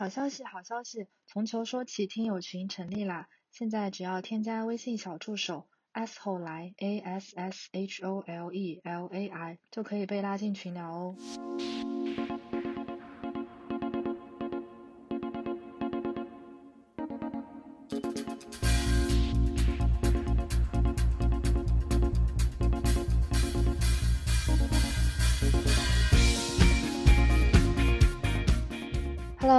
好消息，好消息！从球说起，听友群成立啦！现在只要添加微信小助手 s 后来 a s s h o l e l a i，就可以被拉进群聊哦。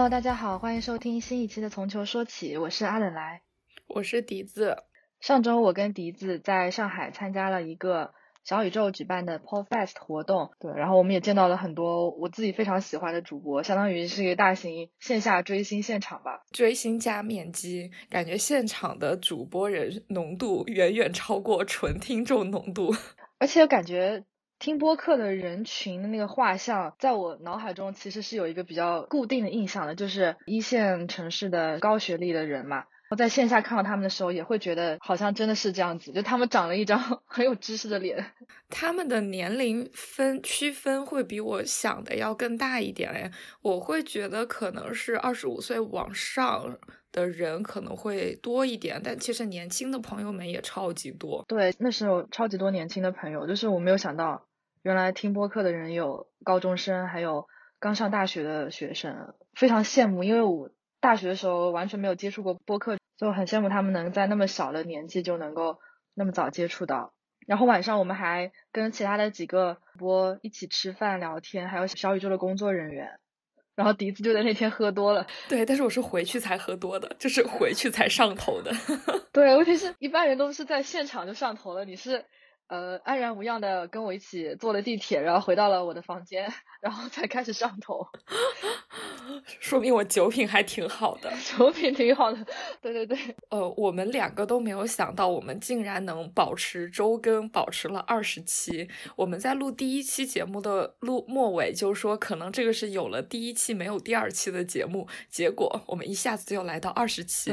Hello，大家好，欢迎收听新一期的《从球说起》，我是阿冷来，我是笛子。上周我跟笛子在上海参加了一个小宇宙举办的 Podfest 活动，对，然后我们也见到了很多我自己非常喜欢的主播，相当于是一个大型线下追星现场吧。追星加面基，感觉现场的主播人浓度远远超过纯听众浓度，而且感觉。听播客的人群的那个画像，在我脑海中其实是有一个比较固定的印象的，就是一线城市的高学历的人嘛。我在线下看到他们的时候，也会觉得好像真的是这样子，就他们长了一张 很有知识的脸。他们的年龄分区分会比我想的要更大一点哎，我会觉得可能是二十五岁往上的人可能会多一点，但其实年轻的朋友们也超级多。对，那时候超级多年轻的朋友，就是我没有想到。原来听播客的人有高中生，还有刚上大学的学生，非常羡慕。因为我大学的时候完全没有接触过播客，就很羡慕他们能在那么小的年纪就能够那么早接触到。然后晚上我们还跟其他的几个播一起吃饭聊天，还有小宇宙的工作人员。然后笛子就在那天喝多了，对，但是我是回去才喝多的，就是回去才上头的。对，问题是一般人都是在现场就上头了，你是。呃，安然无恙的跟我一起坐了地铁，然后回到了我的房间，然后才开始上头，说明我酒品还挺好的，酒品挺好的，对对对。呃，我们两个都没有想到，我们竟然能保持周更，保持了二十期。我们在录第一期节目的录末尾就说，可能这个是有了第一期没有第二期的节目，结果我们一下子就来到二十期，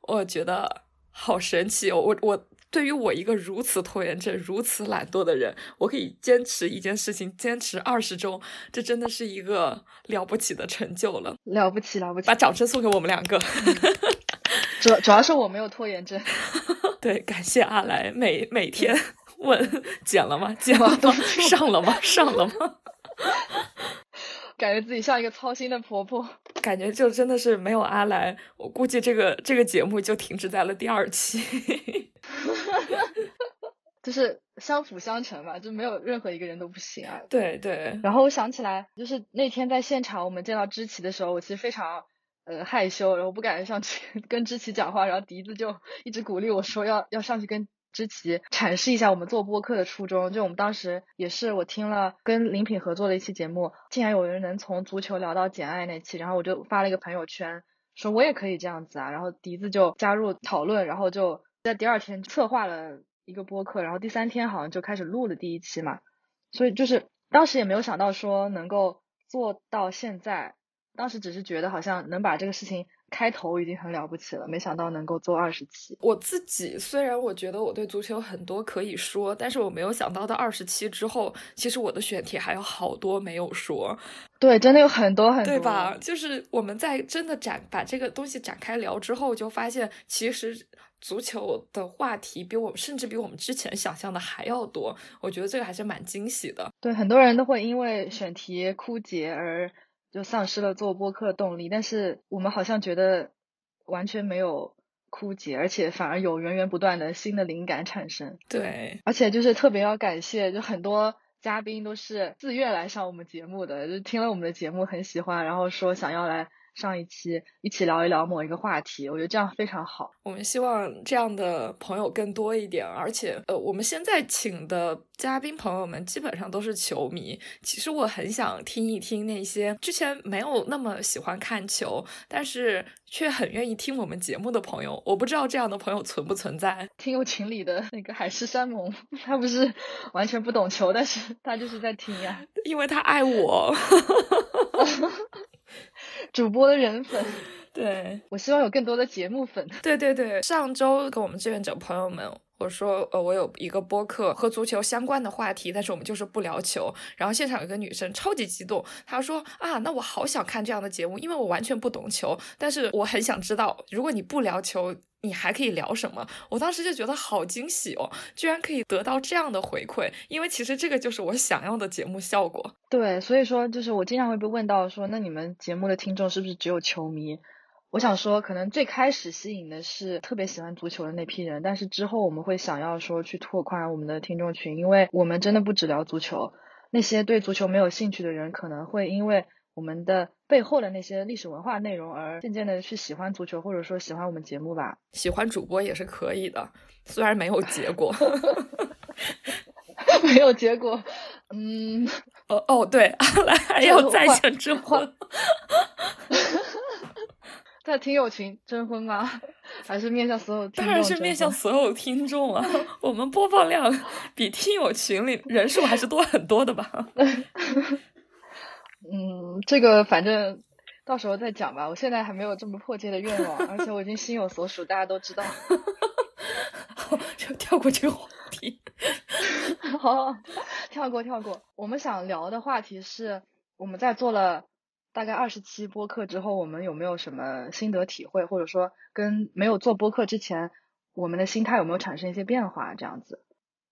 我觉得好神奇哦，我我。对于我一个如此拖延症、如此懒惰的人，我可以坚持一件事情坚持二十周，这真的是一个了不起的成就了。了不起，了不起！把掌声送给我们两个。主主要是我没有拖延症。对，感谢阿来，每每天 问减了吗？减了吗？上了吗？上了吗？感觉自己像一个操心的婆婆。感觉就真的是没有阿兰，我估计这个这个节目就停止在了第二期。就是相辅相成嘛，就没有任何一个人都不行啊。对对。然后我想起来，就是那天在现场我们见到知棋的时候，我其实非常呃害羞，然后不敢上去 跟知棋讲话，然后笛子就一直鼓励我说要要上去跟知棋阐释一下我们做播客的初衷。就我们当时也是我听了跟林品合作的一期节目，竟然有人能从足球聊到简爱那期，然后我就发了一个朋友圈说我也可以这样子啊，然后笛子就加入讨论，然后就。在第二天策划了一个播客，然后第三天好像就开始录了第一期嘛，所以就是当时也没有想到说能够做到现在，当时只是觉得好像能把这个事情。开头已经很了不起了，没想到能够做二十期。我自己虽然我觉得我对足球很多可以说，但是我没有想到到二十期之后，其实我的选题还有好多没有说。对，真的有很多很多，对吧？就是我们在真的展把这个东西展开聊之后，就发现其实足球的话题比我们甚至比我们之前想象的还要多。我觉得这个还是蛮惊喜的。对，很多人都会因为选题枯竭而。就丧失了做播客的动力，但是我们好像觉得完全没有枯竭，而且反而有源源不断的新的灵感产生。对，而且就是特别要感谢，就很多嘉宾都是自愿来上我们节目的，就听了我们的节目很喜欢，然后说想要来。上一期一起聊一聊某一个话题，我觉得这样非常好。我们希望这样的朋友更多一点，而且呃，我们现在请的嘉宾朋友们基本上都是球迷。其实我很想听一听那些之前没有那么喜欢看球，但是却很愿意听我们节目的朋友。我不知道这样的朋友存不存在。听友群里的那个海誓山盟，他不是完全不懂球，但是他就是在听呀，因为他爱我。主播的人粉，对我希望有更多的节目粉。对对对，上周跟我们志愿者朋友们，我说，呃，我有一个播客和足球相关的话题，但是我们就是不聊球。然后现场有个女生超级激动，她说啊，那我好想看这样的节目，因为我完全不懂球，但是我很想知道，如果你不聊球，你还可以聊什么？我当时就觉得好惊喜哦，居然可以得到这样的回馈，因为其实这个就是我想要的节目效果。对，所以说就是我经常会被问到说，那你们节目的听众是不是只有球迷？我想说，可能最开始吸引的是特别喜欢足球的那批人，但是之后我们会想要说去拓宽我们的听众群，因为我们真的不只聊足球，那些对足球没有兴趣的人可能会因为我们的背后的那些历史文化内容而渐渐的去喜欢足球，或者说喜欢我们节目吧。喜欢主播也是可以的，虽然没有结果，没有结果，嗯，哦哦，对，阿兰还要在线征婚。在听友群征婚吗？还是面向所有？当然是面向所有听众啊！我们播放量比听友群里人数还是多很多的吧？嗯，这个反正到时候再讲吧。我现在还没有这么迫切的愿望，而且我已经心有所属，大家都知道。就跳过这个话题。好，跳过跳过。我们想聊的话题是我们在做了。大概二十期播客之后，我们有没有什么心得体会，或者说跟没有做播客之前，我们的心态有没有产生一些变化？这样子，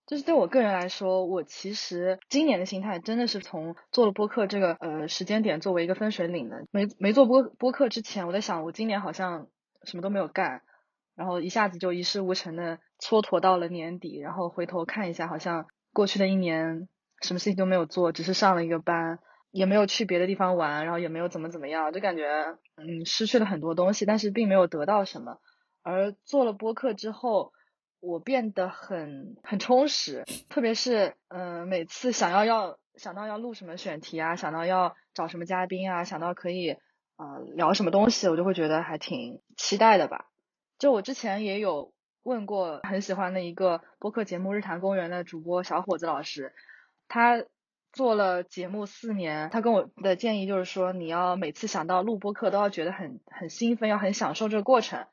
就是对我个人来说，我其实今年的心态真的是从做了播客这个呃时间点作为一个分水岭的。没没做播播客之前，我在想，我今年好像什么都没有干，然后一下子就一事无成的蹉跎到了年底，然后回头看一下，好像过去的一年什么事情都没有做，只是上了一个班。也没有去别的地方玩，然后也没有怎么怎么样，就感觉嗯失去了很多东西，但是并没有得到什么。而做了播客之后，我变得很很充实，特别是嗯每次想要要想到要录什么选题啊，想到要找什么嘉宾啊，想到可以呃聊什么东西，我就会觉得还挺期待的吧。就我之前也有问过很喜欢的一个播客节目《日坛公园》的主播小伙子老师，他。做了节目四年，他跟我的建议就是说，你要每次想到录播课都要觉得很很兴奋，要很享受这个过程。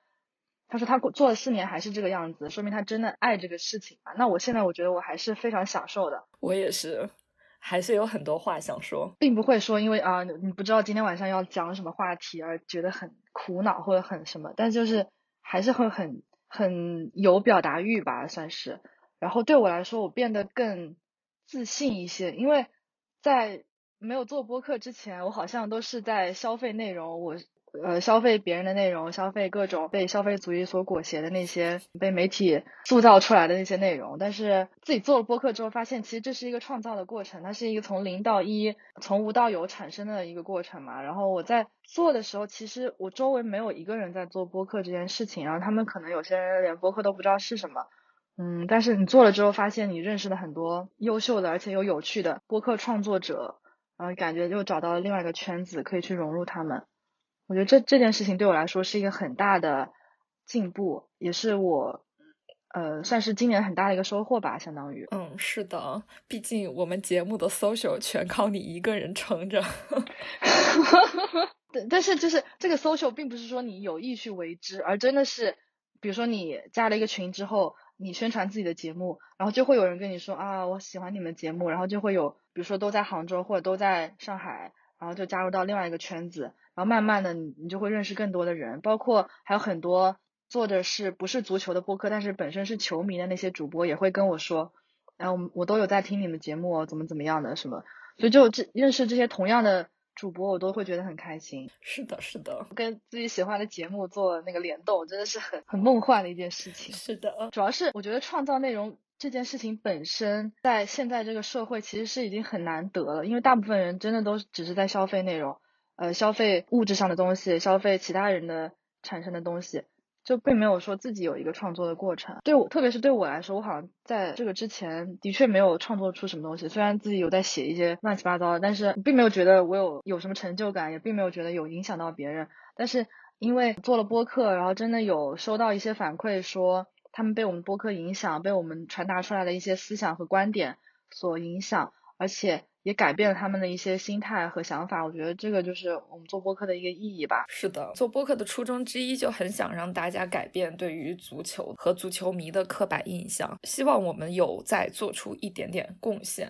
他说他做了四年还是这个样子，说明他真的爱这个事情吧。那我现在我觉得我还是非常享受的。我也是，还是有很多话想说，并不会说因为啊你不知道今天晚上要讲什么话题而觉得很苦恼或者很什么，但就是还是会很很有表达欲吧，算是。然后对我来说，我变得更。自信一些，因为在没有做播客之前，我好像都是在消费内容，我呃消费别人的内容，消费各种被消费主义所裹挟的那些被媒体塑造出来的那些内容。但是自己做了播客之后，发现其实这是一个创造的过程，它是一个从零到一、从无到有产生的一个过程嘛。然后我在做的时候，其实我周围没有一个人在做播客这件事情，然后他们可能有些人连播客都不知道是什么。嗯，但是你做了之后，发现你认识了很多优秀的而且又有趣的播客创作者，然后感觉又找到了另外一个圈子，可以去融入他们。我觉得这这件事情对我来说是一个很大的进步，也是我呃算是今年很大的一个收获吧，相当于。嗯，是的，毕竟我们节目的 social 全靠你一个人撑着。对，但是就是这个 social 并不是说你有意去为之，而真的是，比如说你加了一个群之后。你宣传自己的节目，然后就会有人跟你说啊，我喜欢你们节目，然后就会有，比如说都在杭州或者都在上海，然后就加入到另外一个圈子，然后慢慢的你你就会认识更多的人，包括还有很多做的是不是足球的播客，但是本身是球迷的那些主播也会跟我说，然后我都有在听你们节目，怎么怎么样的什么，所以就这认识这些同样的。主播我都会觉得很开心，是的，是的，跟自己喜欢的节目做那个联动，真的是很很梦幻的一件事情。是的，主要是我觉得创造内容这件事情本身，在现在这个社会其实是已经很难得了，因为大部分人真的都只是在消费内容，呃，消费物质上的东西，消费其他人的产生的东西。就并没有说自己有一个创作的过程，对我，特别是对我来说，我好像在这个之前的确没有创作出什么东西。虽然自己有在写一些乱七八糟的，但是并没有觉得我有有什么成就感，也并没有觉得有影响到别人。但是因为做了播客，然后真的有收到一些反馈，说他们被我们播客影响，被我们传达出来的一些思想和观点所影响，而且也改变了他们的一些心态和想法。我觉得这个就是我们做播客的一个意义吧。是的，做播客的初衷之一就很想让大家改变对于足球和足球迷的刻板印象，希望我们有在做出一点点贡献。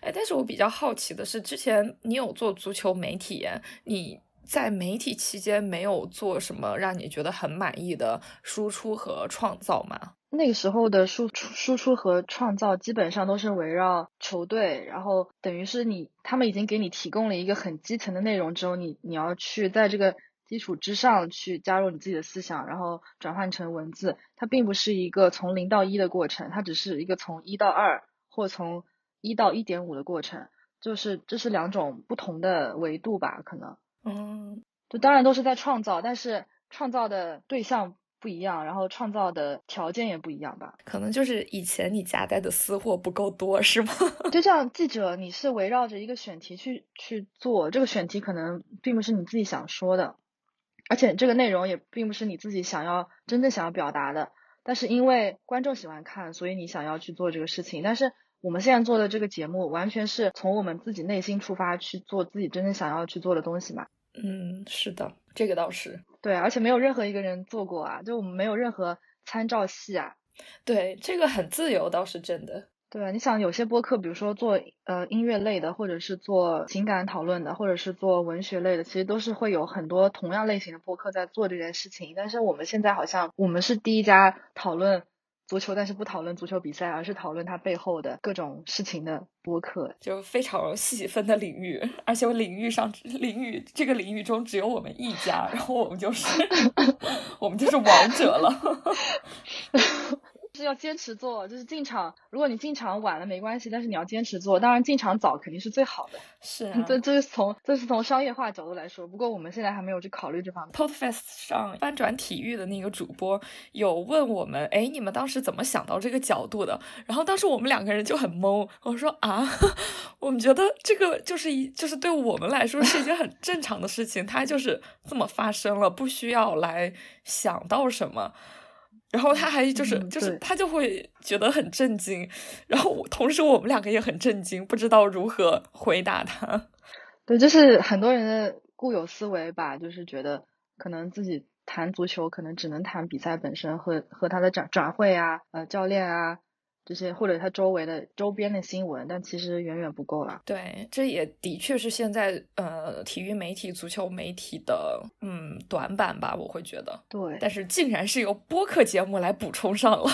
哎，但是我比较好奇的是，之前你有做足球媒体，你在媒体期间没有做什么让你觉得很满意的输出和创造吗？那个时候的输出、输出和创造基本上都是围绕球队，然后等于是你他们已经给你提供了一个很基层的内容之后，你你要去在这个基础之上去加入你自己的思想，然后转换成文字。它并不是一个从零到一的过程，它只是一个从一到二或从一到一点五的过程，就是这是两种不同的维度吧？可能，嗯，就当然都是在创造，但是创造的对象。不一样，然后创造的条件也不一样吧？可能就是以前你夹带的私货不够多，是吗？就像记者，你是围绕着一个选题去去做，这个选题可能并不是你自己想说的，而且这个内容也并不是你自己想要真正想要表达的。但是因为观众喜欢看，所以你想要去做这个事情。但是我们现在做的这个节目，完全是从我们自己内心出发去做自己真正想要去做的东西嘛。嗯，是的，这个倒是对，而且没有任何一个人做过啊，就我们没有任何参照系啊。对，这个很自由，倒是真的。对啊，你想有些播客，比如说做呃音乐类的，或者是做情感讨论的，或者是做文学类的，其实都是会有很多同样类型的播客在做这件事情。但是我们现在好像我们是第一家讨论。足球，但是不讨论足球比赛，而是讨论它背后的各种事情的播客，就非常细分的领域，而且我领域上领域这个领域中只有我们一家，然后我们就是 我们就是王者了。是要坚持做，就是进场。如果你进场晚了没关系，但是你要坚持做。当然进场早肯定是最好的。是，这这是从这是从商业化角度来说。不过我们现在还没有去考虑这方面。Podfest 上翻转体育的那个主播有问我们，哎，你们当时怎么想到这个角度的？然后当时我们两个人就很懵。我说啊，我们觉得这个就是一就是对我们来说是一件很正常的事情，它就是这么发生了，不需要来想到什么。然后他还就是就是他就会觉得很震惊，然后同时我们两个也很震惊，不知道如何回答他。对，就是很多人的固有思维吧，就是觉得可能自己谈足球，可能只能谈比赛本身和和他的转转会啊，呃，教练啊。这些或者它周围的周边的新闻，但其实远远不够了。对，这也的确是现在呃体育媒体、足球媒体的嗯短板吧，我会觉得。对，但是竟然是由播客节目来补充上了，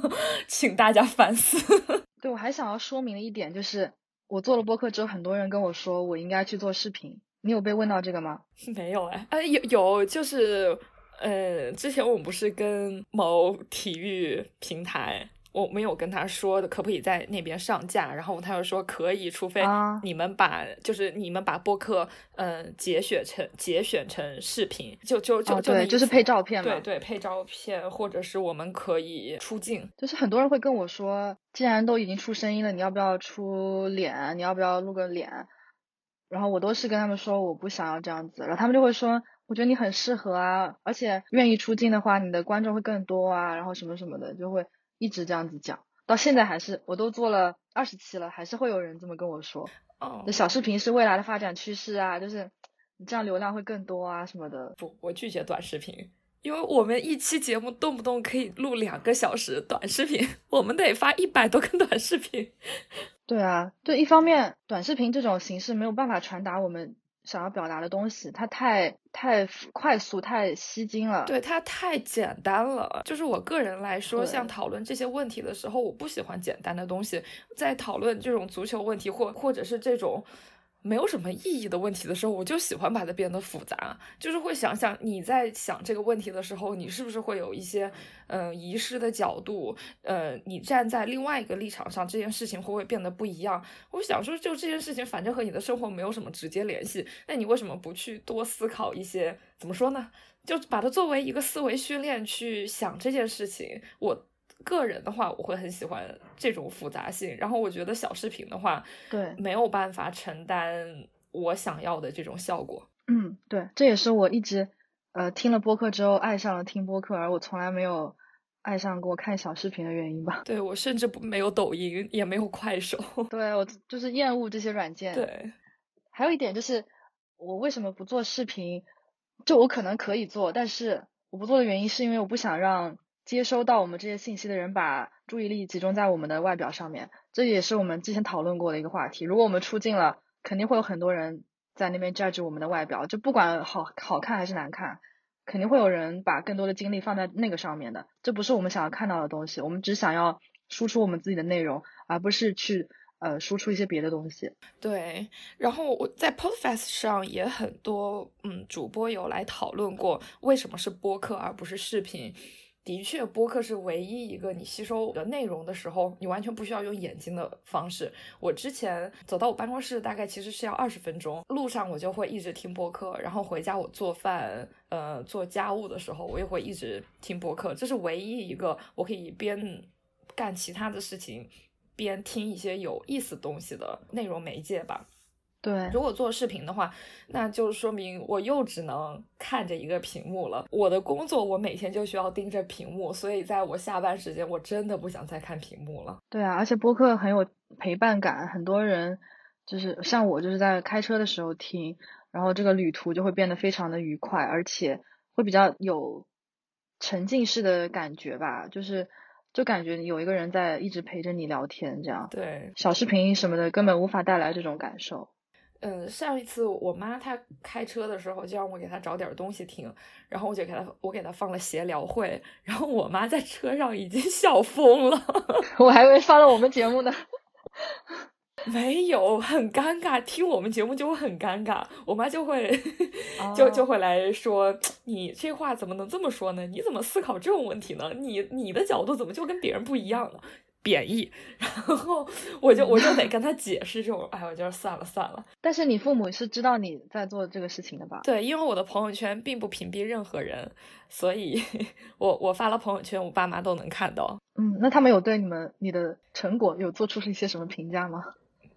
请大家反思。对，我还想要说明的一点就是，我做了播客之后，很多人跟我说我应该去做视频。你有被问到这个吗？没有哎，哎有有就是呃，之前我们不是跟某体育平台。我没有跟他说的可不可以在那边上架，然后他又说可以，除非你们把就是你们把播客嗯节选成节选成视频，就就就对，就是配照片嘛，对对，配照片，或者是我们可以出镜。就是很多人会跟我说，既然都已经出声音了，你要不要出脸？你要不要露个脸？然后我都是跟他们说我不想要这样子，然后他们就会说，我觉得你很适合啊，而且愿意出镜的话，你的观众会更多啊，然后什么什么的就会。一直这样子讲，到现在还是，我都做了二十期了，还是会有人这么跟我说。哦，小视频是未来的发展趋势啊，就是你这样流量会更多啊什么的。不，我拒绝短视频，因为我们一期节目动不动可以录两个小时，短视频 我们得发一百多个短视频。对啊，对，一方面短视频这种形式没有办法传达我们。想要表达的东西，它太太快速、太吸睛了。对，它太简单了。就是我个人来说，像讨论这些问题的时候，我不喜欢简单的东西。在讨论这种足球问题，或或者是这种。没有什么意义的问题的时候，我就喜欢把它变得复杂，就是会想想你在想这个问题的时候，你是不是会有一些嗯遗失的角度？呃，你站在另外一个立场上，这件事情会不会变得不一样？我想说，就这件事情，反正和你的生活没有什么直接联系，那你为什么不去多思考一些？怎么说呢？就把它作为一个思维训练去想这件事情。我。个人的话，我会很喜欢这种复杂性。然后我觉得小视频的话，对，没有办法承担我想要的这种效果。嗯，对，这也是我一直呃听了播客之后爱上了听播客，而我从来没有爱上过看小视频的原因吧。对我甚至不没有抖音，也没有快手。对我就是厌恶这些软件。对，还有一点就是，我为什么不做视频？就我可能可以做，但是我不做的原因是因为我不想让接收到我们这些信息的人把注意力集中在我们的外表上面。这也是我们之前讨论过的一个话题。如果我们出镜了，肯定会有很多人在那边 judge 我们的外表，就不管好好看还是难看。肯定会有人把更多的精力放在那个上面的，这不是我们想要看到的东西。我们只想要输出我们自己的内容，而不是去呃输出一些别的东西。对，然后我在 Podcast 上也很多嗯主播有来讨论过，为什么是播客而不是视频。的确，播客是唯一一个你吸收的内容的时候，你完全不需要用眼睛的方式。我之前走到我办公室，大概其实是要二十分钟，路上我就会一直听播客，然后回家我做饭，呃，做家务的时候，我也会一直听播客。这是唯一一个我可以边干其他的事情，边听一些有意思东西的内容媒介吧。对，如果做视频的话，那就说明我又只能看着一个屏幕了。我的工作，我每天就需要盯着屏幕，所以在我下班时间，我真的不想再看屏幕了。对啊，而且播客很有陪伴感，很多人就是像我，就是在开车的时候听，然后这个旅途就会变得非常的愉快，而且会比较有沉浸式的感觉吧，就是就感觉有一个人在一直陪着你聊天，这样。对，小视频什么的根本无法带来这种感受。嗯，上一次我妈她开车的时候，就让我给她找点东西听，然后我就给她我给她放了闲聊会，然后我妈在车上已经 笑疯了，我还以为放了我们节目呢，没有，很尴尬，听我们节目就会很尴尬，我妈就会就就会来说，你这话怎么能这么说呢？你怎么思考这种问题呢？你你的角度怎么就跟别人不一样呢？贬义，然后我就我就得跟他解释这种，哎，我就是算了算了。但是你父母是知道你在做这个事情的吧？对，因为我的朋友圈并不屏蔽任何人，所以 我我发了朋友圈，我爸妈都能看到。嗯，那他们有对你们你的成果有做出一些什么评价吗？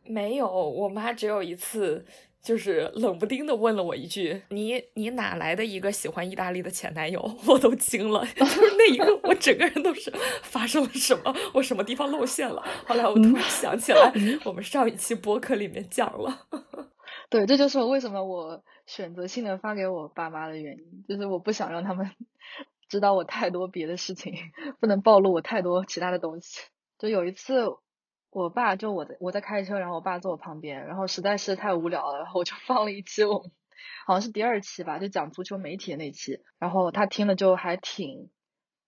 没有，我妈只有一次。就是冷不丁的问了我一句：“你你哪来的一个喜欢意大利的前男友？” 我都惊了，就是那一个，我整个人都是发生了什么？我什么地方露馅了？后来我突然想起来，我们上一期播客里面讲了。对，这就是为什么我选择性的发给我爸妈的原因，就是我不想让他们知道我太多别的事情，不能暴露我太多其他的东西。就有一次。我爸就我在我在开车，然后我爸坐我旁边，然后实在是太无聊了，然后我就 放了一期我们好像是第二期吧，就讲足球媒体的那期，然后他听了就还挺，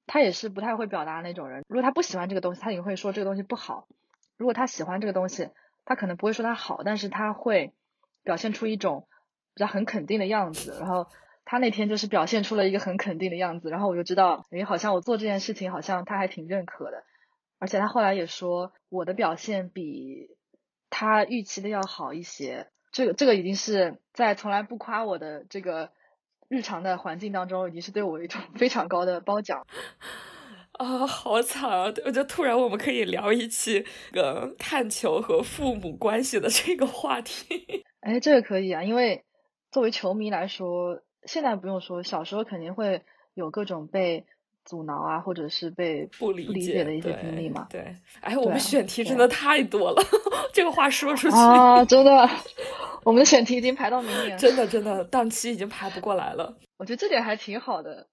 他也是不太会表达那种人，如果他不喜欢这个东西，他也会说这个东西不好；如果他喜欢这个东西，他可能不会说他好，但是他会表现出一种比较很肯定的样子。然后他那天就是表现出了一个很肯定的样子，然后我就知道，诶，好像我做这件事情，好像他还挺认可的。而且他后来也说我的表现比他预期的要好一些，这个这个已经是在从来不夸我的这个日常的环境当中，已经是对我一种 非常高的褒奖。啊，好惨啊！我觉得突然我们可以聊一期个看球和父母关系的这个话题。哎，这个可以啊，因为作为球迷来说，现在不用说，小时候肯定会有各种被。阻挠啊，或者是被不理解的一些经历嘛？对，哎，我们选题真的太多了，这个话说出去啊，真的，我们的选题已经排到明年，真的真的档期已经排不过来了。我觉得这点还挺好的，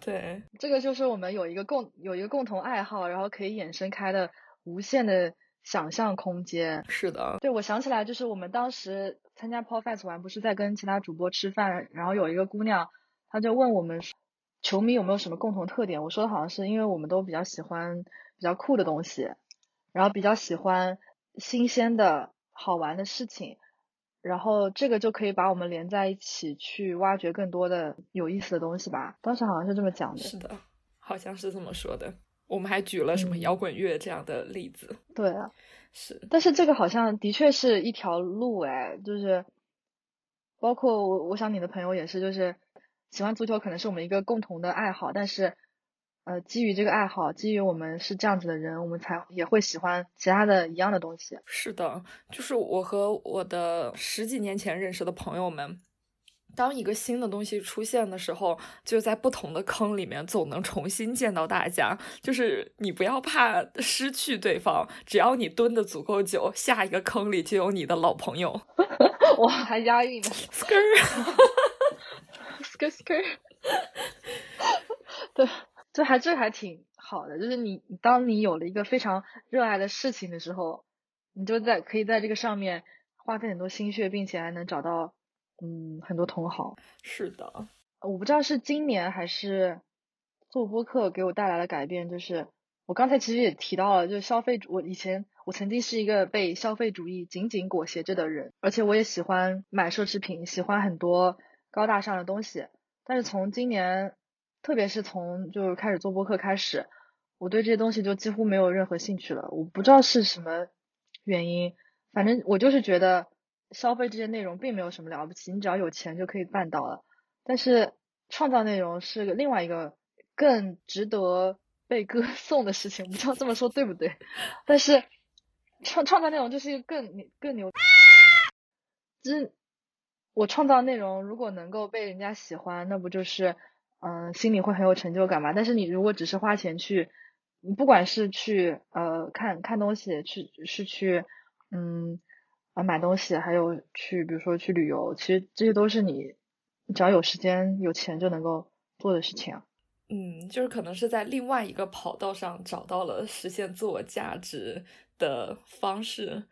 对，这个就是我们有一个共有一个共同爱好，然后可以衍生开的无限的想象空间。是的，对，我想起来，就是我们当时参加 Paul Fest 完，不是在跟其他主播吃饭，然后有一个姑娘，她就问我们。球迷有没有什么共同特点？我说的好像是因为我们都比较喜欢比较酷的东西，然后比较喜欢新鲜的好玩的事情，然后这个就可以把我们连在一起，去挖掘更多的有意思的东西吧。当时好像是这么讲的。是的，好像是这么说的。我们还举了什么摇滚乐这样的例子。对啊，是。但是这个好像的确是一条路哎，就是包括我，我想你的朋友也是，就是。喜欢足球可能是我们一个共同的爱好，但是，呃，基于这个爱好，基于我们是这样子的人，我们才也会喜欢其他的一样的东西。是的，就是我和我的十几年前认识的朋友们，当一个新的东西出现的时候，就在不同的坑里面，总能重新见到大家。就是你不要怕失去对方，只要你蹲的足够久，下一个坑里就有你的老朋友。我，还押韵呢 ，skr，skr skr。对，这还这还挺好的。就是你，当你有了一个非常热爱的事情的时候，你就在可以在这个上面花费很多心血，并且还能找到。嗯，很多同行是的，我不知道是今年还是做播客给我带来的改变，就是我刚才其实也提到了，就是消费主，我以前我曾经是一个被消费主义紧紧裹挟着的人，而且我也喜欢买奢侈品，喜欢很多高大上的东西，但是从今年，特别是从就是开始做播客开始，我对这些东西就几乎没有任何兴趣了，我不知道是什么原因，反正我就是觉得。消费这些内容并没有什么了不起，你只要有钱就可以办到了。但是创造内容是另外一个更值得被歌颂的事情，不知道这么说对不对？但是创创造内容就是一个更更牛，就是我创造内容如果能够被人家喜欢，那不就是嗯心里会很有成就感嘛？但是你如果只是花钱去，不管是去呃看看东西，去是去嗯。啊，买东西还有去，比如说去旅游，其实这些都是你只要有时间、有钱就能够做的事情啊。嗯，就是可能是在另外一个跑道上找到了实现自我价值的方式，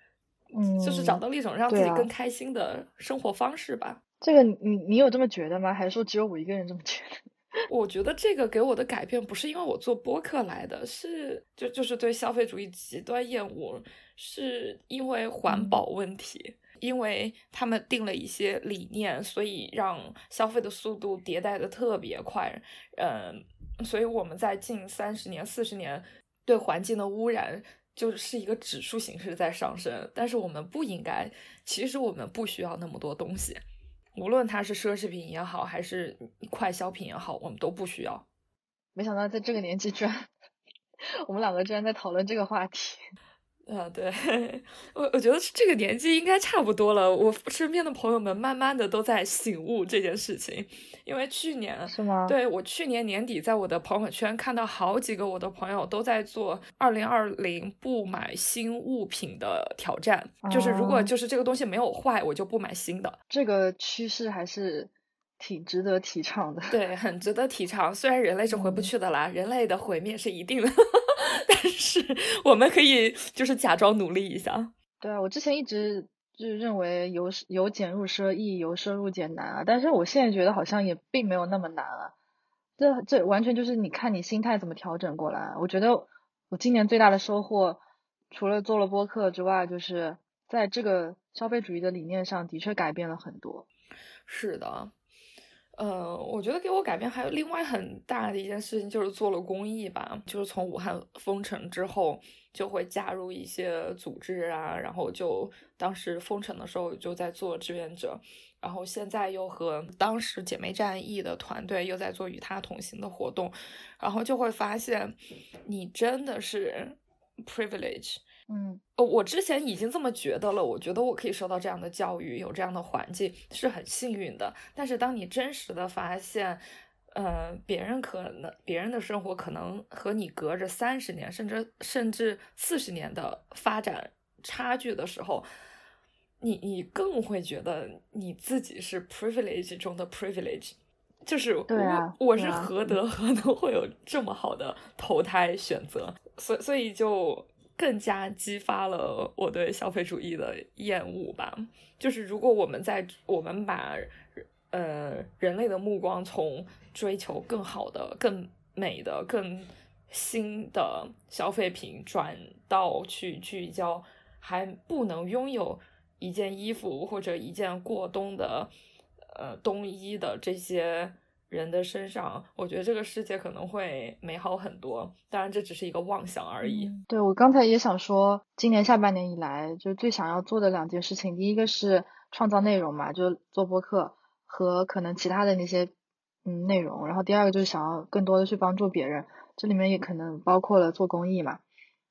嗯，就是找到了一种让自己更开心的生活方式吧。这个你你有这么觉得吗？还是说只有我一个人这么觉得？我觉得这个给我的改变不是因为我做播客来的，是就就是对消费主义极端厌恶。是因为环保问题，因为他们定了一些理念，所以让消费的速度迭代的特别快。嗯，所以我们在近三十年、四十年对环境的污染就是一个指数形式在上升。但是我们不应该，其实我们不需要那么多东西，无论它是奢侈品也好，还是快消品也好，我们都不需要。没想到在这个年纪，居然 我们两个居然在讨论这个话题。啊，对 我，我觉得这个年纪应该差不多了。我身边的朋友们慢慢的都在醒悟这件事情，因为去年是吗？对我去年年底在我的朋友圈看到好几个我的朋友都在做二零二零不买新物品的挑战，就是如果就是这个东西没有坏，我就不买新的。这个趋势还是挺值得提倡的。对，很值得提倡。虽然人类是回不去的啦，人类的毁灭是一定的。但是我们可以就是假装努力一下。对啊，我之前一直就认为由由俭入奢易，由奢入俭难啊。但是我现在觉得好像也并没有那么难啊。这这完全就是你看你心态怎么调整过来。我觉得我今年最大的收获，除了做了播客之外，就是在这个消费主义的理念上的确改变了很多。是的。呃，我觉得给我改变还有另外很大的一件事情，就是做了公益吧。就是从武汉封城之后，就会加入一些组织啊，然后就当时封城的时候就在做志愿者，然后现在又和当时姐妹战役的团队又在做与他同行的活动，然后就会发现，你真的是 privilege。嗯，我之前已经这么觉得了。我觉得我可以受到这样的教育，有这样的环境是很幸运的。但是当你真实的发现，呃，别人可能别人的生活可能和你隔着三十年，甚至甚至四十年的发展差距的时候，你你更会觉得你自己是 privilege 中的 privilege，就是我我是何德何能会有这么好的投胎选择？所所以就。更加激发了我对消费主义的厌恶吧。就是如果我们在我们把呃人类的目光从追求更好的、更美的、更新的消费品转到去聚焦还不能拥有一件衣服或者一件过冬的呃冬衣的这些。人的身上，我觉得这个世界可能会美好很多。当然，这只是一个妄想而已。对我刚才也想说，今年下半年以来，就最想要做的两件事情，第一个是创造内容嘛，就做播客和可能其他的那些嗯内容。然后第二个就是想要更多的去帮助别人，这里面也可能包括了做公益嘛。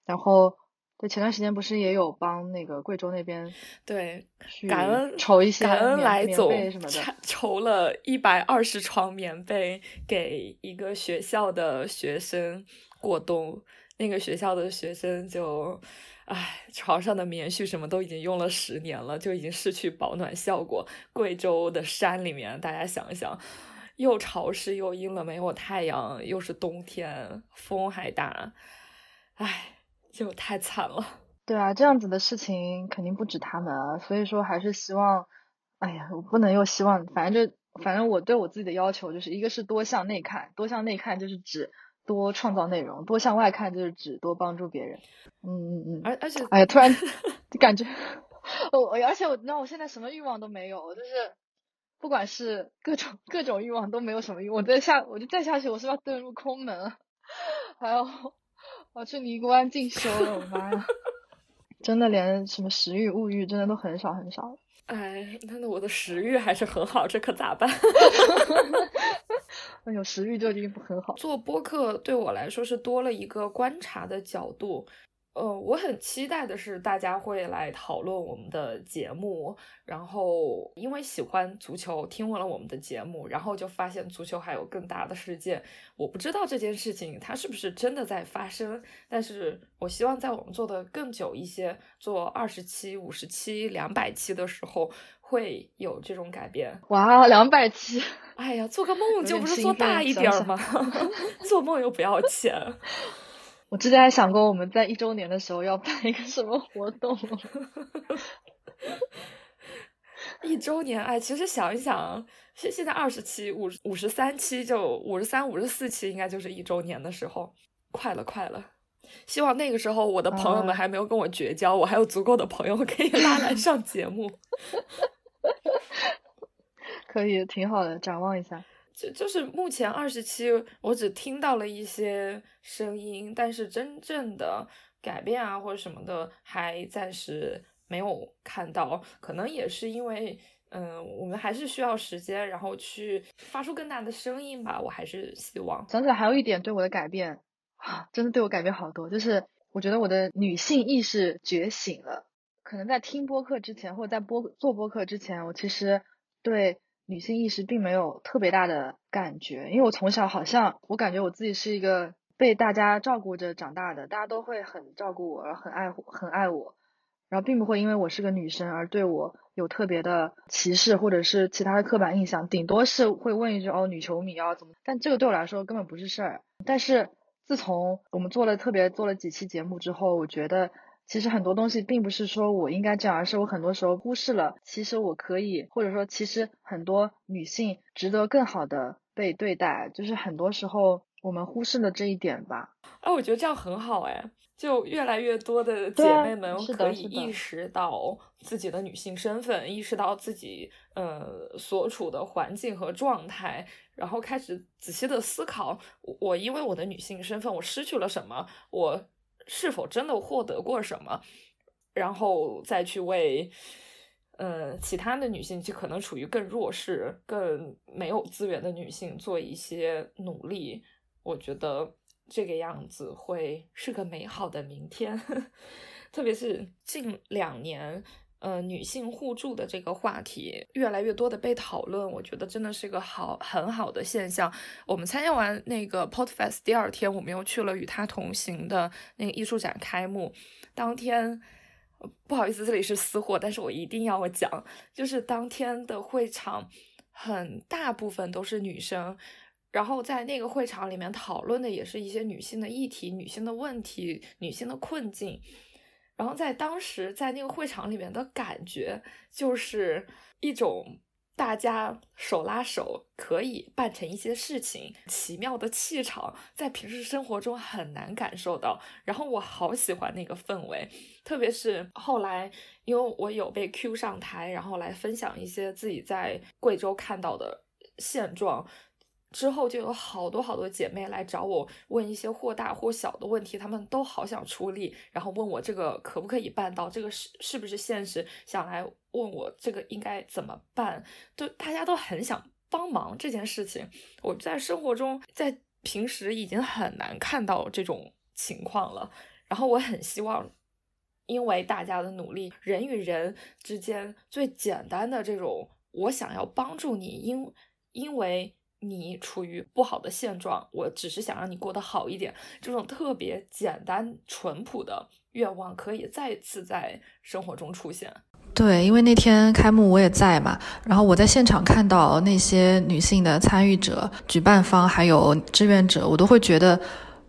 然后对，前段时间不是也有帮那个贵州那边对感恩筹一些感恩来总被什么的，筹筹了一百二十床棉被给一个学校的学生过冬，那个学校的学生就，唉，床上的棉絮什么都已经用了十年了，就已经失去保暖效果。贵州的山里面，大家想一想，又潮湿又阴冷，没有太阳，又是冬天，风还大，唉，就太惨了。对啊，这样子的事情肯定不止他们啊，所以说还是希望，哎呀，我不能又希望，反正就反正我对我自己的要求就是一个是多向内看，多向内看就是指多创造内容，多向外看就是指多帮助别人。嗯嗯嗯，而而且，哎呀，突然 就感觉，我而且我，你知道我现在什么欲望都没有，就是不管是各种各种欲望都没有什么欲望，我再下我就再下去，我是要遁入空门了，还要我要去尼姑庵进修了，我妈呀！真的连什么食欲、物欲，真的都很少很少。哎，那我的食欲还是很好，这可咋办？那有食欲就已经很好。做播客对我来说是多了一个观察的角度。呃，我很期待的是大家会来讨论我们的节目，然后因为喜欢足球，听完了我们的节目，然后就发现足球还有更大的世界。我不知道这件事情它是不是真的在发生，但是我希望在我们做的更久一些，做二十期、五十期、两百期的时候，会有这种改变。哇，两百期！哎呀，做个梦就不是做大一点吗？做梦又不要钱。我之前还想过，我们在一周年的时候要办一个什么活动。一周年，哎，其实想一想，现现在二十期、五五十三期，就五十三、五十四期，应该就是一周年的时候，快了，快了。希望那个时候我的朋友们还没有跟我绝交，我还有足够的朋友可以拉来上节目。可以，挺好的，展望一下。就就是目前二十期，我只听到了一些声音，但是真正的改变啊或者什么的，还暂时没有看到。可能也是因为，嗯，我们还是需要时间，然后去发出更大的声音吧。我还是希望。想起来还有一点对我的改变啊，真的对我改变好多，就是我觉得我的女性意识觉醒了。可能在听播客之前，或者在播做播客之前，我其实对。女性意识并没有特别大的感觉，因为我从小好像我感觉我自己是一个被大家照顾着长大的，大家都会很照顾我，然后很爱护很爱我，然后并不会因为我是个女生而对我有特别的歧视或者是其他的刻板印象，顶多是会问一句哦女球迷啊怎么，但这个对我来说根本不是事儿。但是自从我们做了特别做了几期节目之后，我觉得。其实很多东西并不是说我应该这样，而是我很多时候忽视了。其实我可以，或者说，其实很多女性值得更好的被对待。就是很多时候我们忽视了这一点吧。哎，我觉得这样很好哎，就越来越多的姐妹们可以意识到自己的女性身份，意识到自己呃所处的环境和状态，然后开始仔细的思考：我因为我的女性身份，我失去了什么？我。是否真的获得过什么，然后再去为，呃，其他的女性，就可能处于更弱势、更没有资源的女性做一些努力，我觉得这个样子会是个美好的明天。特别是近两年。呃，女性互助的这个话题越来越多的被讨论，我觉得真的是一个好很好的现象。我们参加完那个 Podfest 第二天，我们又去了与他同行的那个艺术展开幕。当天，不好意思，这里是私货，但是我一定要讲，就是当天的会场很大部分都是女生，然后在那个会场里面讨论的也是一些女性的议题、女性的问题、女性的困境。然后在当时在那个会场里面的感觉，就是一种大家手拉手可以办成一些事情，奇妙的气场，在平时生活中很难感受到。然后我好喜欢那个氛围，特别是后来，因为我有被 Q 上台，然后来分享一些自己在贵州看到的现状。之后就有好多好多姐妹来找我问一些或大或小的问题，她们都好想出力，然后问我这个可不可以办到，这个是是不是现实，想来问我这个应该怎么办，就大家都很想帮忙这件事情。我在生活中，在平时已经很难看到这种情况了，然后我很希望因为大家的努力，人与人之间最简单的这种，我想要帮助你，因因为你处于不好的现状，我只是想让你过得好一点，这种特别简单淳朴的愿望，可以再次在生活中出现。对，因为那天开幕我也在嘛，然后我在现场看到那些女性的参与者、举办方还有志愿者，我都会觉得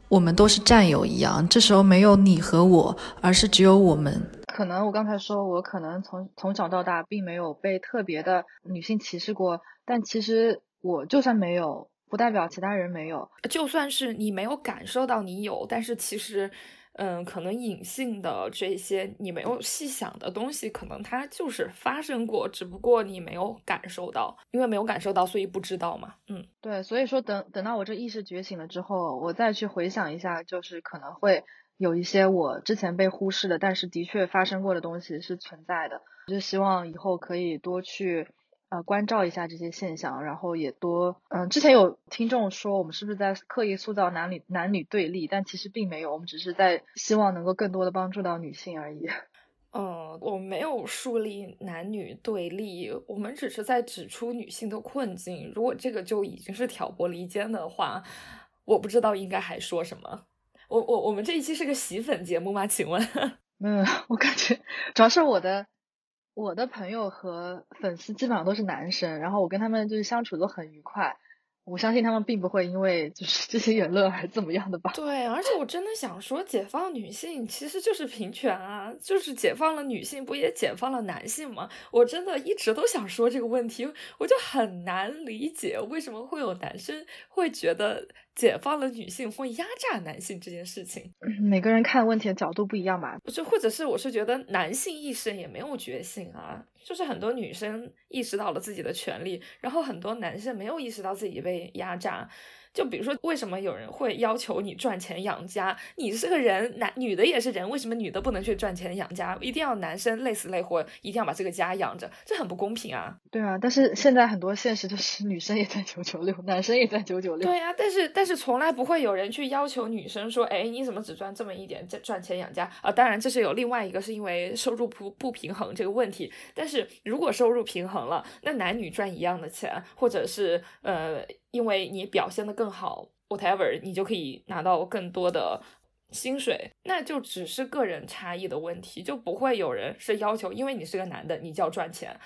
我们都是战友一样。这时候没有你和我，而是只有我们。可能我刚才说，我可能从从小到大并没有被特别的女性歧视过，但其实我就算没有，不代表其他人没有。就算是你没有感受到你有，但是其实。嗯，可能隐性的这些你没有细想的东西，可能它就是发生过，只不过你没有感受到，因为没有感受到，所以不知道嘛。嗯，对，所以说等等到我这意识觉醒了之后，我再去回想一下，就是可能会有一些我之前被忽视的，但是的确发生过的东西是存在的。我就希望以后可以多去。呃，关照一下这些现象，然后也多，嗯，之前有听众说我们是不是在刻意塑造男女男女对立，但其实并没有，我们只是在希望能够更多的帮助到女性而已。嗯，我没有树立男女对立，我们只是在指出女性的困境。如果这个就已经是挑拨离间的话，我不知道应该还说什么。我我我们这一期是个洗粉节目吗？请问？嗯，我感觉主要是我的。我的朋友和粉丝基本上都是男生，然后我跟他们就是相处都很愉快。我相信他们并不会因为就是这些言论而怎么样的吧？对，而且我真的想说，解放女性其实就是平权啊，就是解放了女性，不也解放了男性吗？我真的一直都想说这个问题，我就很难理解为什么会有男生会觉得。解放了女性或压榨男性这件事情，每个人看问题的角度不一样吧？就或者是我是觉得男性意识也没有觉醒啊，就是很多女生意识到了自己的权利，然后很多男生没有意识到自己被压榨。就比如说，为什么有人会要求你赚钱养家？你是个人，男女的也是人，为什么女的不能去赚钱养家？一定要男生累死累活，一定要把这个家养着，这很不公平啊！对啊，但是现在很多现实就是女生也在九九六，男生也在九九六。对啊，但是但是从来不会有人去要求女生说，哎，你怎么只赚这么一点，赚赚钱养家啊？当然这是有另外一个是因为收入不不平衡这个问题。但是如果收入平衡了，那男女赚一样的钱，或者是呃。因为你表现的更好，whatever，你就可以拿到更多的薪水，那就只是个人差异的问题，就不会有人是要求，因为你是个男的，你就要赚钱。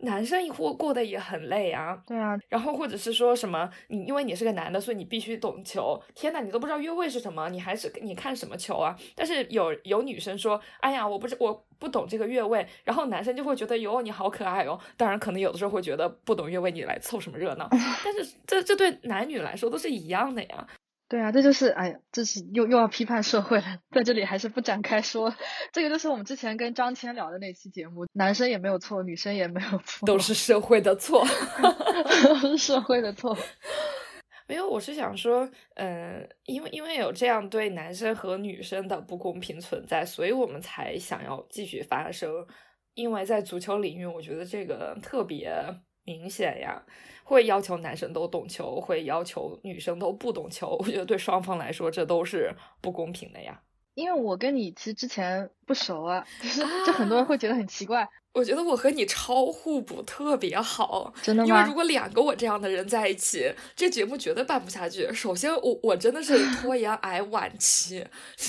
男生过过得也很累啊，对啊，然后或者是说什么，你因为你是个男的，所以你必须懂球。天呐，你都不知道越位是什么，你还是你看什么球啊？但是有有女生说，哎呀，我不是我不懂这个越位，然后男生就会觉得哟你好可爱哦。当然，可能有的时候会觉得不懂越位，你来凑什么热闹？但是这这对男女来说都是一样的呀。对啊，这就是哎呀，这是又又要批判社会了，在这里还是不展开说。这个就是我们之前跟张谦聊的那期节目，男生也没有错，女生也没有错，都是社会的错 都是社会的错。没有，我是想说，嗯，因为因为有这样对男生和女生的不公平存在，所以我们才想要继续发声。因为在足球领域，我觉得这个特别明显呀。会要求男生都懂球，会要求女生都不懂球。我觉得对双方来说，这都是不公平的呀。因为我跟你其实之前不熟啊，就是就很多人会觉得很奇怪。我觉得我和你超互补，特别好。真的吗？因为如果两个我这样的人在一起，这节目绝对办不下去。首先，我我真的是 拖延癌晚期。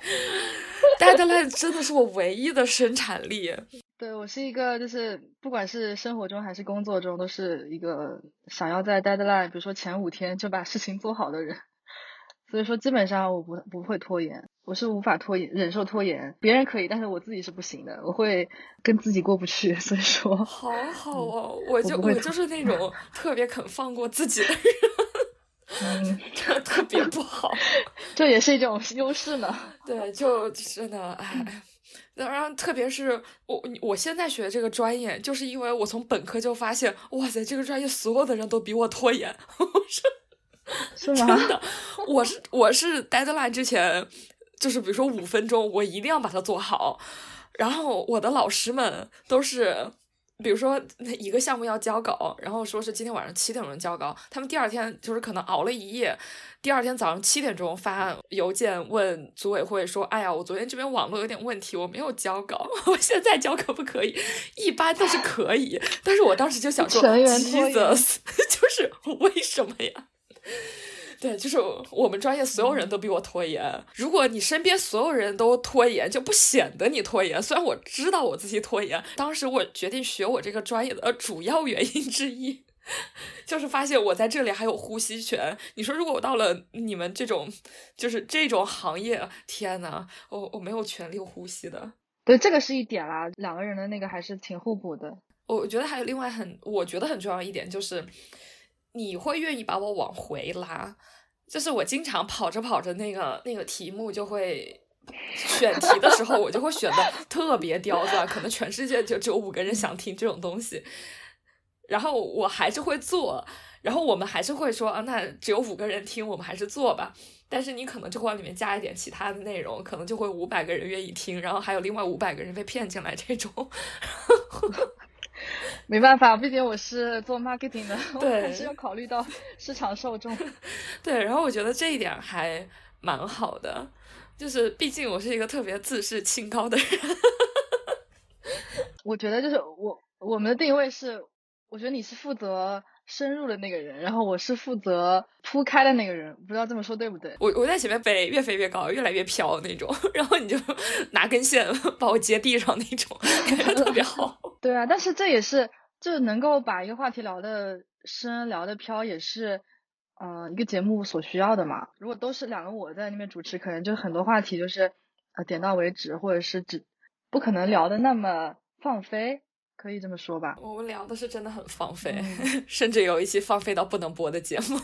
Deadline 真的是我唯一的生产力。对我是一个，就是不管是生活中还是工作中，都是一个想要在 deadline，比如说前五天就把事情做好的人。所以说，基本上我不不会拖延，我是无法拖延，忍受拖延。别人可以，但是我自己是不行的，我会跟自己过不去。所以说，好好哦，我就我就是那种 特别肯放过自己的人，嗯，特别不好，这也是一种优势呢。对，就真的哎。然后，特别是我，我现在学这个专业，就是因为我从本科就发现，哇塞，这个专业所有的人都比我拖延，是吗？真的，我是我是 deadline 之前，就是比如说五分钟，我一定要把它做好。然后我的老师们都是比如说一个项目要交稿，然后说是今天晚上七点钟交稿，他们第二天就是可能熬了一夜，第二天早上七点钟发邮件问组委会说：“哎呀，我昨天这边网络有点问题，我没有交稿，我现在交可不可以？”一般都是可以，但是我当时就想说，Jesus，就是为什么呀？对，就是我们专业所有人都比我拖延。如果你身边所有人都拖延，就不显得你拖延。虽然我知道我自己拖延，当时我决定学我这个专业的主要原因之一，就是发现我在这里还有呼吸权。你说，如果我到了你们这种，就是这种行业，天呐，我我没有权利呼吸的。对，这个是一点啦，两个人的那个还是挺互补的。我觉得还有另外很，我觉得很重要一点就是。你会愿意把我往回拉，就是我经常跑着跑着，那个那个题目就会选题的时候，我就会选的 特别刁钻，可能全世界就只有五个人想听这种东西，然后我还是会做，然后我们还是会说啊，那只有五个人听，我们还是做吧。但是你可能就会往里面加一点其他的内容，可能就会五百个人愿意听，然后还有另外五百个人被骗进来这种。没办法，毕竟我是做 marketing 的，我还是要考虑到市场受众。对，然后我觉得这一点还蛮好的，就是毕竟我是一个特别自视清高的人。我觉得就是我我们的定位是，我觉得你是负责。深入的那个人，然后我是负责铺开的那个人，不知道这么说对不对？我我在前面飞，越飞越高，越来越飘那种，然后你就 拿根线 把我接地上那种，感觉特别好。对啊，但是这也是就能够把一个话题聊的深、聊的飘，也是嗯一个节目所需要的嘛。如果都是两个我在那边主持，可能就很多话题就是呃点到为止，或者是只不可能聊的那么放飞。可以这么说吧，我们聊的是真的很放飞，甚至有一期放飞到不能播的节目。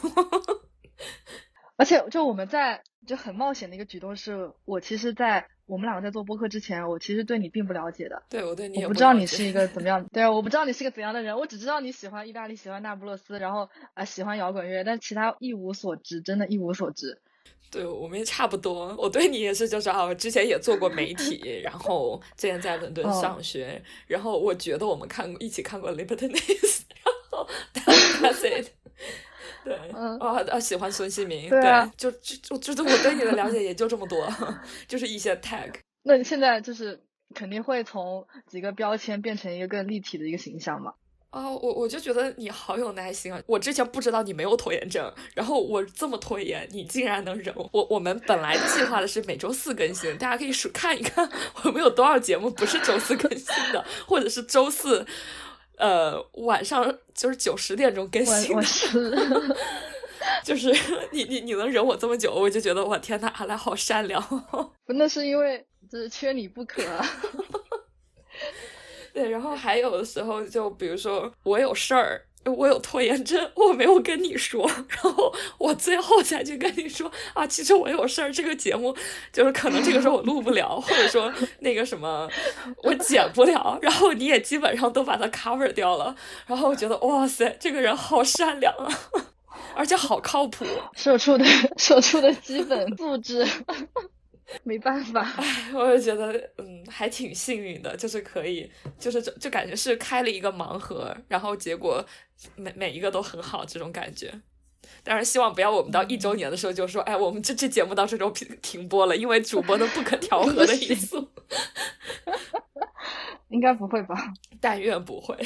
而且，就我们在就很冒险的一个举动是，我其实，在我们两个在做播客之前，我其实对你并不了解的。对，我对你我不知道你是一个怎么样，对啊，我不知道你是个怎样的人，我只知道你喜欢意大利，喜欢那不勒斯，然后啊喜欢摇滚乐，但其他一无所知，真的一无所知。对我们也差不多，我对你也是，就是啊，我之前也做过媒体，然后之前在伦敦上学，然后我觉得我们看过一起看过《Libertines 》，然后 That's it，对，啊啊，喜欢孙兴民，对，就就就就我对你的了解也就这么多，就是一些 tag。那你现在就是肯定会从几个标签变成一个更立体的一个形象嘛？啊，我我就觉得你好有耐心啊！我之前不知道你没有拖延症，然后我这么拖延，你竟然能忍我。我们本来计划的是每周四更新，大家可以数看一看我们有多少节目不是周四更新的，或者是周四，呃，晚上就是九十点钟更新的。就是你你你能忍我这么久，我就觉得我天呐，阿来好善良。不，那是因为就是缺你不可。对，然后还有的时候，就比如说我有事儿，我有拖延症，我没有跟你说，然后我最后才去跟你说啊，其实我有事儿，这个节目就是可能这个时候我录不了，或者说那个什么我剪不了，然后你也基本上都把它 cover 掉了，然后我觉得哇塞，这个人好善良啊，而且好靠谱，说出的 说出的基本素质。没办法，哎，我就觉得，嗯，还挺幸运的，就是可以，就是就就感觉是开了一个盲盒，然后结果每每一个都很好，这种感觉。当然，希望不要我们到一周年的时候就说，哎，我们这这节目到这周停停播了，因为主播的不可调 和的因素。应该不会吧？但愿不会。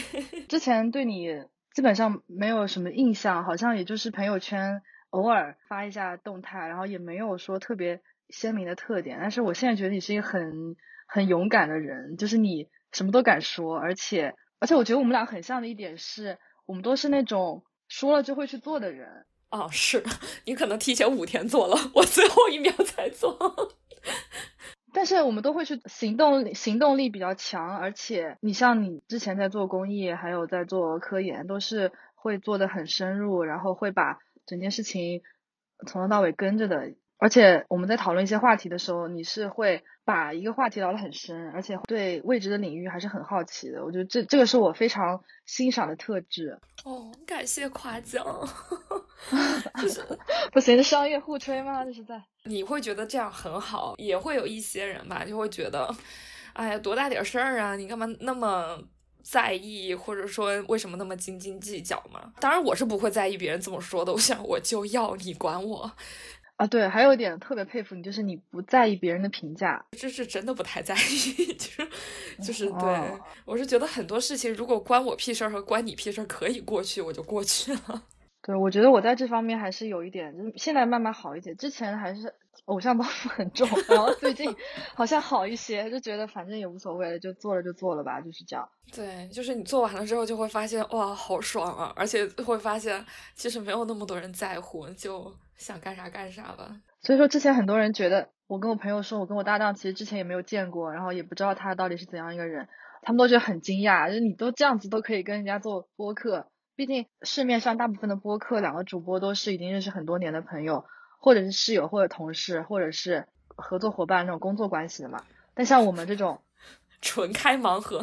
之前对你基本上没有什么印象，好像也就是朋友圈偶尔发一下动态，然后也没有说特别。鲜明的特点，但是我现在觉得你是一个很很勇敢的人，就是你什么都敢说，而且而且我觉得我们俩很像的一点是，我们都是那种说了就会去做的人。哦，是你可能提前五天做了，我最后一秒才做。但是我们都会去行动，行动力比较强，而且你像你之前在做公益，还有在做科研，都是会做的很深入，然后会把整件事情从头到尾跟着的。而且我们在讨论一些话题的时候，你是会把一个话题聊得很深，而且对未知的领域还是很好奇的。我觉得这这个是我非常欣赏的特质。哦，感谢夸奖。不行，这商业互吹吗？这是在。你会觉得这样很好，也会有一些人吧，就会觉得，哎呀，多大点事儿啊，你干嘛那么在意，或者说为什么那么斤斤计较吗？当然，我是不会在意别人这么说的。我想，我就要你管我啊！对，还有一点特别佩服你，就是你不在意别人的评价，这是真的不太在意。就 是就是，对我是觉得很多事情如果关我屁事儿和关你屁事儿可以过去，我就过去了。对，我觉得我在这方面还是有一点，就是现在慢慢好一点，之前还是。偶像包袱很重，然后最近好像好一些，就觉得反正也无所谓了，就做了就做了吧，就是这样。对，就是你做完了之后就会发现哇，好爽啊！而且会发现其实没有那么多人在乎，就想干啥干啥吧。所以说之前很多人觉得，我跟我朋友说，我跟我搭档其实之前也没有见过，然后也不知道他到底是怎样一个人，他们都觉得很惊讶，就你都这样子都可以跟人家做播客，毕竟市面上大部分的播客两个主播都是已经认识很多年的朋友。或者是室友，或者同事，或者是合作伙伴那种工作关系的嘛。但像我们这种纯开盲盒，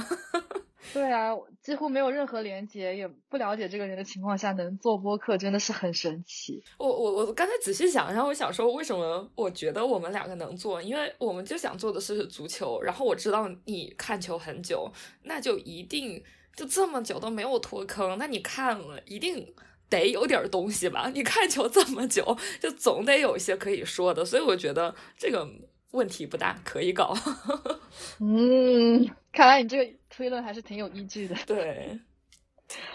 对啊，几乎没有任何连接，也不了解这个人的情况下能做播客，真的是很神奇。我我我刚才仔细想，然后我想说，为什么我觉得我们两个能做？因为我们就想做的是足球，然后我知道你看球很久，那就一定就这么久都没有脱坑，那你看了一定。得有点东西吧？你看球这么久，就总得有一些可以说的，所以我觉得这个问题不大，可以搞。嗯，看来你这个推论还是挺有依据的。对，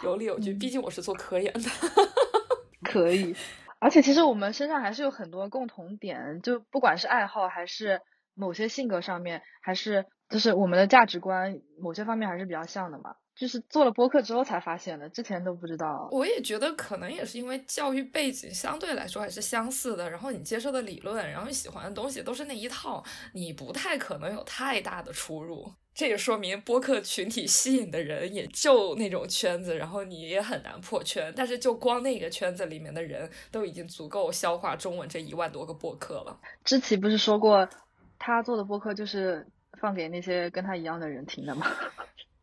有理有据，毕竟我是做科研的。可以，而且其实我们身上还是有很多共同点，就不管是爱好，还是某些性格上面，还是就是我们的价值观，某些方面还是比较像的嘛。就是做了播客之后才发现的，之前都不知道。我也觉得可能也是因为教育背景相对来说还是相似的，然后你接受的理论，然后你喜欢的东西都是那一套，你不太可能有太大的出入。这也说明播客群体吸引的人也就那种圈子，然后你也很难破圈。但是就光那个圈子里面的人都已经足够消化中文这一万多个播客了。知奇不是说过，他做的播客就是放给那些跟他一样的人听的吗？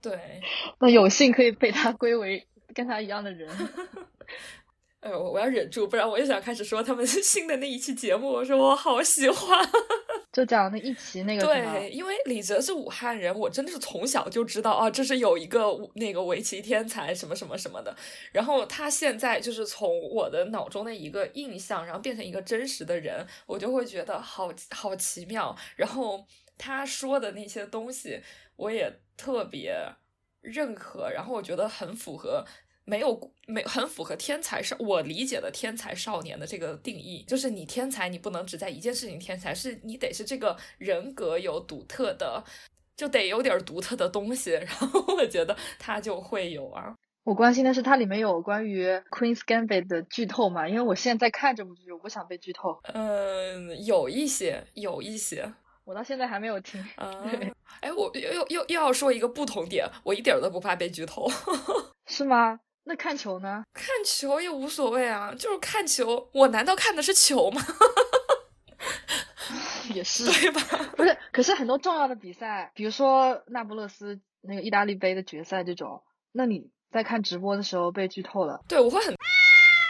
对，那有幸可以被他归为跟他一样的人。哎，我我要忍住，不然我又想开始说他们 新的那一期节目，我说我好喜欢。就讲那一期那个对，因为李哲是武汉人，我真的是从小就知道啊，这是有一个那个围棋天才什么什么什么的。然后他现在就是从我的脑中的一个印象，然后变成一个真实的人，我就会觉得好好奇妙。然后他说的那些东西，我也。特别认可，然后我觉得很符合，没有没很符合天才少我理解的天才少年的这个定义，就是你天才，你不能只在一件事情天才，是你得是这个人格有独特的，就得有点独特的东西，然后我觉得他就会有啊。我关心的是它里面有关于 Queen's Gambit 的剧透嘛？因为我现在看这部剧，我不想被剧透。嗯，有一些，有一些。我到现在还没有听。对，哎，我又又又又要说一个不同点，我一点都不怕被剧透。是吗？那看球呢？看球也无所谓啊，就是看球，我难道看的是球吗？也是，对吧？不是，可是很多重要的比赛，比如说那不勒斯那个意大利杯的决赛这种，那你在看直播的时候被剧透了。对，我会很，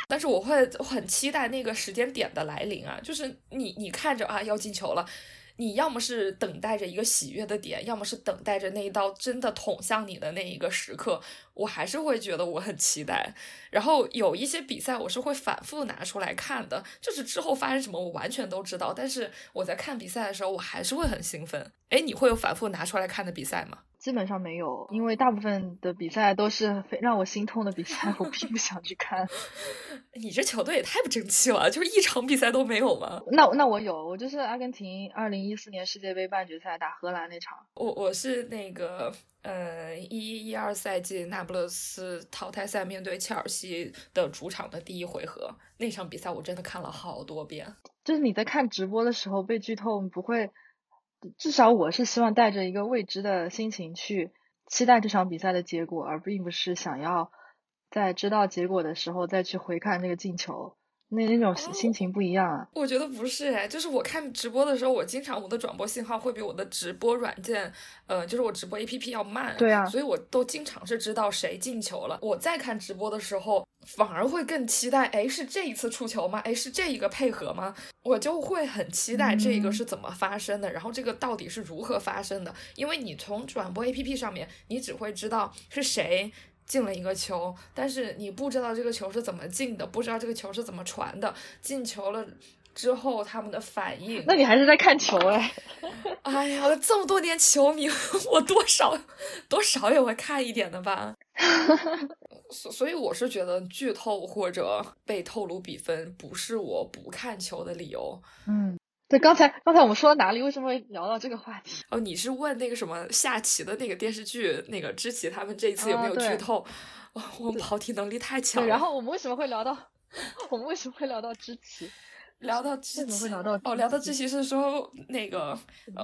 但是我会很期待那个时间点的来临啊，就是你你看着啊要进球了。你要么是等待着一个喜悦的点，要么是等待着那一刀真的捅向你的那一个时刻，我还是会觉得我很期待。然后有一些比赛我是会反复拿出来看的，就是之后发生什么我完全都知道，但是我在看比赛的时候我还是会很兴奋。哎，你会有反复拿出来看的比赛吗？基本上没有，因为大部分的比赛都是非让我心痛的比赛，我并不想去看。你这球队也太不争气了，就是一场比赛都没有吗？那那我有，我就是阿根廷二零一四年世界杯半决赛打荷兰那场。我我是那个呃一一一二赛季那不勒斯淘汰赛面对切尔西的主场的第一回合那场比赛，我真的看了好多遍。就是你在看直播的时候被剧透，不会。至少我是希望带着一个未知的心情去期待这场比赛的结果，而并不是想要在知道结果的时候再去回看那个进球。那那种心情不一样啊。我觉得不是哎，就是我看直播的时候，我经常我的转播信号会比我的直播软件，呃，就是我直播 A P P 要慢。对啊，所以我都经常是知道谁进球了。我在看直播的时候，反而会更期待，哎，是这一次出球吗？哎，是这一个配合吗？我就会很期待这个是怎么发生的，然后这个到底是如何发生的？因为你从转播 A P P 上面，你只会知道是谁。进了一个球，但是你不知道这个球是怎么进的，不知道这个球是怎么传的。进球了之后，他们的反应。那你还是在看球哎？哎呀，这么多年球迷，我多少多少也会看一点的吧。所所以我是觉得剧透或者被透露比分不是我不看球的理由。嗯。对，刚才刚才我们说到哪里？为什么会聊到这个话题？哦，你是问那个什么下棋的那个电视剧，那个知棋他们这一次有没有剧透？哦，我们跑题能力太强了。然后我们为什么会聊到？我们为什么会聊到知棋？聊到知棋？会聊到哦，聊到知棋是说那个，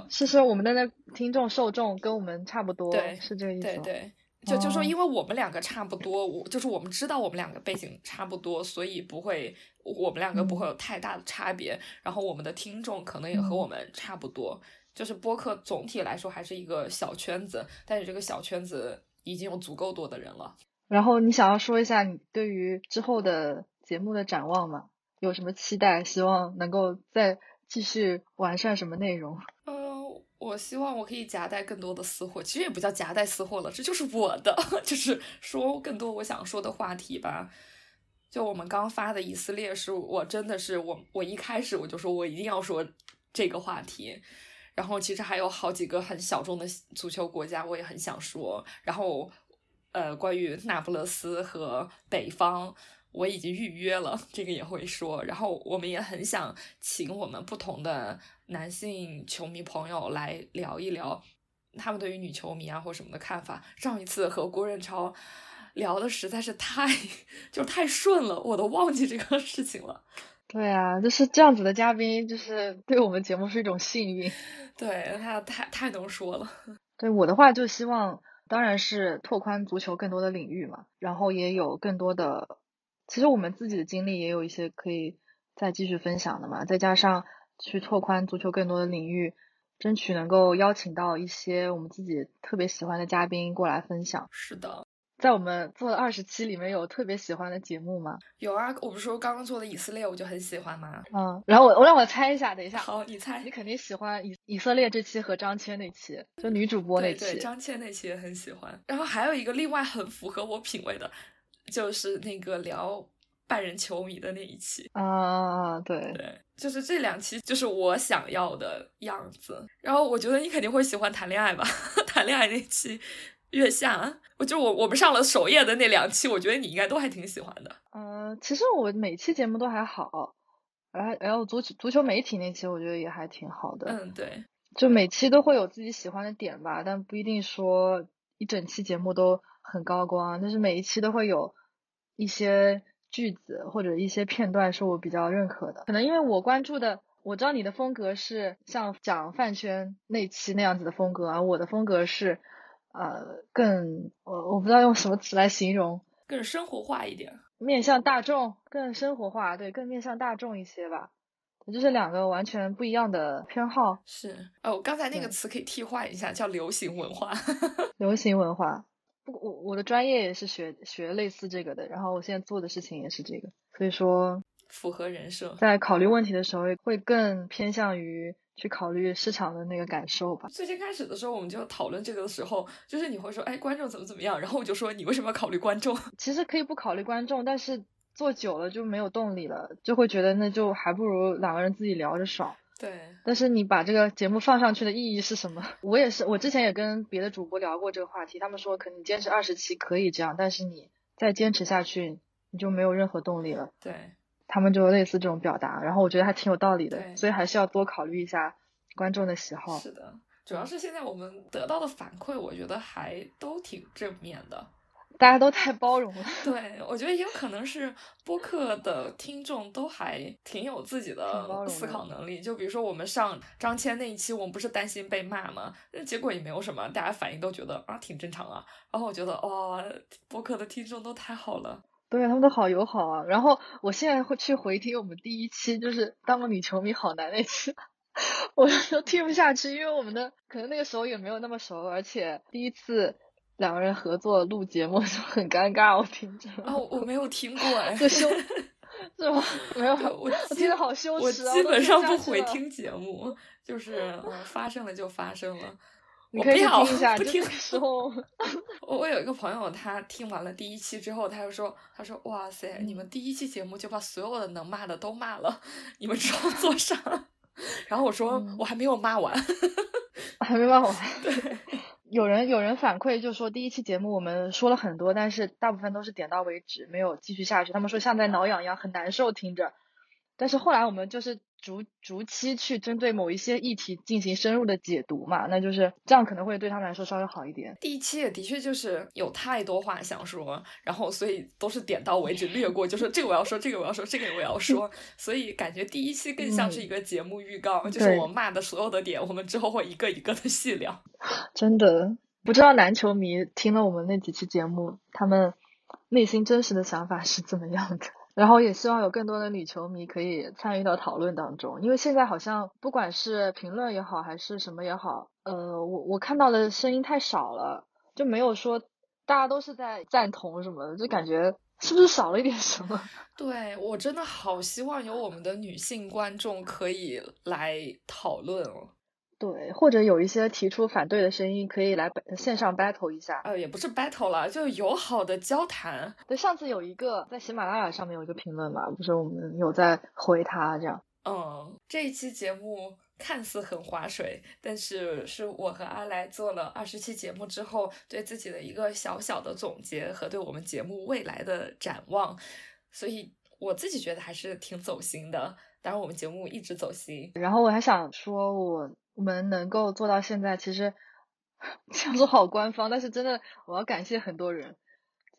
是说我们的那听众受众跟我们差不多，对，是这个意思。对对。就就说，因为我们两个差不多，我就是我们知道我们两个背景差不多，所以不会，我们两个不会有太大的差别。然后我们的听众可能也和我们差不多，就是播客总体来说还是一个小圈子，但是这个小圈子已经有足够多的人了。然后你想要说一下你对于之后的节目的展望吗？有什么期待？希望能够再继续完善什么内容？我希望我可以夹带更多的私货，其实也不叫夹带私货了，这就是我的，就是说更多我想说的话题吧。就我们刚发的以色列，是我真的是我，我一开始我就说我一定要说这个话题。然后其实还有好几个很小众的足球国家，我也很想说。然后呃，关于那不勒斯和北方。我已经预约了，这个也会说。然后我们也很想请我们不同的男性球迷朋友来聊一聊他们对于女球迷啊或什么的看法。上一次和郭润超聊的实在是太就太顺了，我都忘记这个事情了。对啊，就是这样子的嘉宾，就是对我们节目是一种幸运。对他太太能说了。对我的话，就希望当然是拓宽足球更多的领域嘛，然后也有更多的。其实我们自己的经历也有一些可以再继续分享的嘛，再加上去拓宽足球更多的领域，争取能够邀请到一些我们自己特别喜欢的嘉宾过来分享。是的，在我们做的二十期里面有特别喜欢的节目吗？有啊，我不是说刚刚做的以色列我就很喜欢吗？嗯，然后我我让我猜一下，等一下，好，你猜，你肯定喜欢以以色列这期和张谦那期，就女主播那期。对，张谦那期也很喜欢。然后还有一个另外很符合我品味的。就是那个聊拜仁球迷的那一期啊，对对，就是这两期就是我想要的样子。然后我觉得你肯定会喜欢谈恋爱吧，谈恋爱那期月下，我就我我们上了首页的那两期，我觉得你应该都还挺喜欢的。嗯，其实我每期节目都还好，然后然后足球足球媒体那期我觉得也还挺好的。嗯，对，就每期都会有自己喜欢的点吧，但不一定说一整期节目都。很高光，但是每一期都会有一些句子或者一些片段是我比较认可的。可能因为我关注的，我知道你的风格是像讲饭圈那期那样子的风格，而我的风格是呃更我我不知道用什么词来形容，更生活化一点，面向大众，更生活化，对，更面向大众一些吧。就是两个完全不一样的偏好。是哦，刚才那个词可以替换一下，叫流行文化。流行文化。不，我我的专业也是学学类似这个的，然后我现在做的事情也是这个，所以说符合人设。在考虑问题的时候，会更偏向于去考虑市场的那个感受吧。最先开始的时候，我们就讨论这个的时候，就是你会说，哎，观众怎么怎么样，然后我就说，你为什么要考虑观众？其实可以不考虑观众，但是做久了就没有动力了，就会觉得那就还不如两个人自己聊着爽。对，但是你把这个节目放上去的意义是什么？我也是，我之前也跟别的主播聊过这个话题，他们说可能坚持二十期可以这样，但是你再坚持下去，你就没有任何动力了。对，他们就类似这种表达，然后我觉得还挺有道理的，所以还是要多考虑一下观众的喜好。是的，主要是现在我们得到的反馈，我觉得还都挺正面的。大家都太包容了，对我觉得也有可能是播客的听众都还挺有自己的思考能力。就比如说我们上张谦那一期，我们不是担心被骂吗？那结果也没有什么，大家反应都觉得啊挺正常啊。然后我觉得哇，播客的听众都太好了。对他们都好友好啊。然后我现在会去回听我们第一期，就是当个女球迷好难那期，我都听不下去，因为我们的可能那个时候也没有那么熟，而且第一次两个人合作录节目就很尴尬，我听着。哦，我没有听过哎，就羞 是吗？没有，我我听着好羞我耻啊！基本上不回回。听节目，就是呃发生了就发生了。你可以听一下，不听的时候。我我有一个朋友，他听完了第一期之后，他就说：“他说哇塞，你们第一期节目就把所有的能骂的都骂了，你们之后做啥？”然后我说：“嗯我还没有骂完。还没骂完。有人有人反馈就说第一期节目我们说了很多，但是大部分都是点到为止，没有继续下去。他们说像在挠痒痒，很难受听着。但是后来我们就是逐逐期去针对某一些议题进行深入的解读嘛，那就是这样可能会对他们来说稍微好一点。第一期也的确就是有太多话想说，然后所以都是点到为止，略过，就是这个我要说，这个我要说，这个我要说，所以感觉第一期更像是一个节目预告，就是我骂的所有的点，我们之后会一个一个的细聊。真的不知道男球迷听了我们那几期节目，他们内心真实的想法是怎么样的。然后也希望有更多的女球迷可以参与到讨论当中，因为现在好像不管是评论也好，还是什么也好，呃，我我看到的声音太少了，就没有说大家都是在赞同什么的，就感觉是不是少了一点什么？对我真的好希望有我们的女性观众可以来讨论哦。对，或者有一些提出反对的声音，可以来线上 battle 一下。呃，也不是 battle 了，就友好的交谈。对，上次有一个在喜马拉雅上面有一个评论嘛，不是我们有在回他这样。嗯，这一期节目看似很划水，但是是我和阿来做了二十期节目之后，对自己的一个小小的总结和对我们节目未来的展望，所以我自己觉得还是挺走心的。当然，我们节目一直走心。然后我还想说我，我们能够做到现在，其实 这样说好官方，但是真的我要感谢很多人，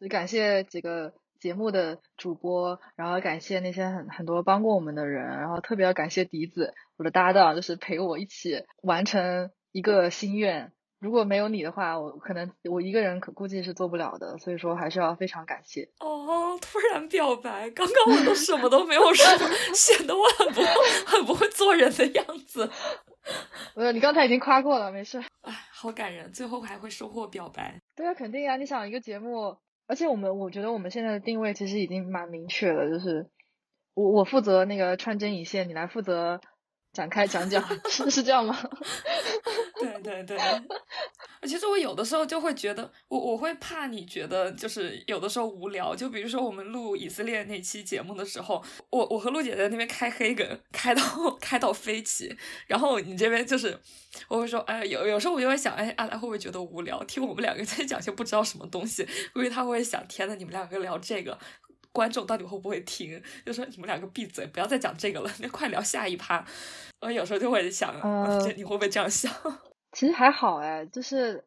就感谢几个节目的主播，然后感谢那些很很多帮过我们的人，然后特别要感谢笛子，我的搭档，就是陪我一起完成一个心愿。如果没有你的话，我可能我一个人可估计是做不了的，所以说还是要非常感谢。哦，突然表白，刚刚我都什么都没有说，显得我很不很不会做人的样子。没有，你刚才已经夸过了，没事。哎，好感人，最后还会收获表白。对啊，肯定啊！你想一个节目，而且我们我觉得我们现在的定位其实已经蛮明确了，就是我我负责那个穿针引线，你来负责展开讲讲，是 是这样吗？对对对，其实我有的时候就会觉得，我我会怕你觉得就是有的时候无聊，就比如说我们录以色列那期节目的时候，我我和陆姐在那边开黑梗，开到开到飞起，然后你这边就是我会说，哎，有有时候我就会想，哎，阿来会不会觉得无聊，听我们两个在讲些不知道什么东西，估计他会想，天呐，你们两个聊这个。观众到底会不会听？就说你们两个闭嘴，不要再讲这个了，那快聊下一趴。我有时候就会想，呃 你会不会这样想？其实还好哎，就是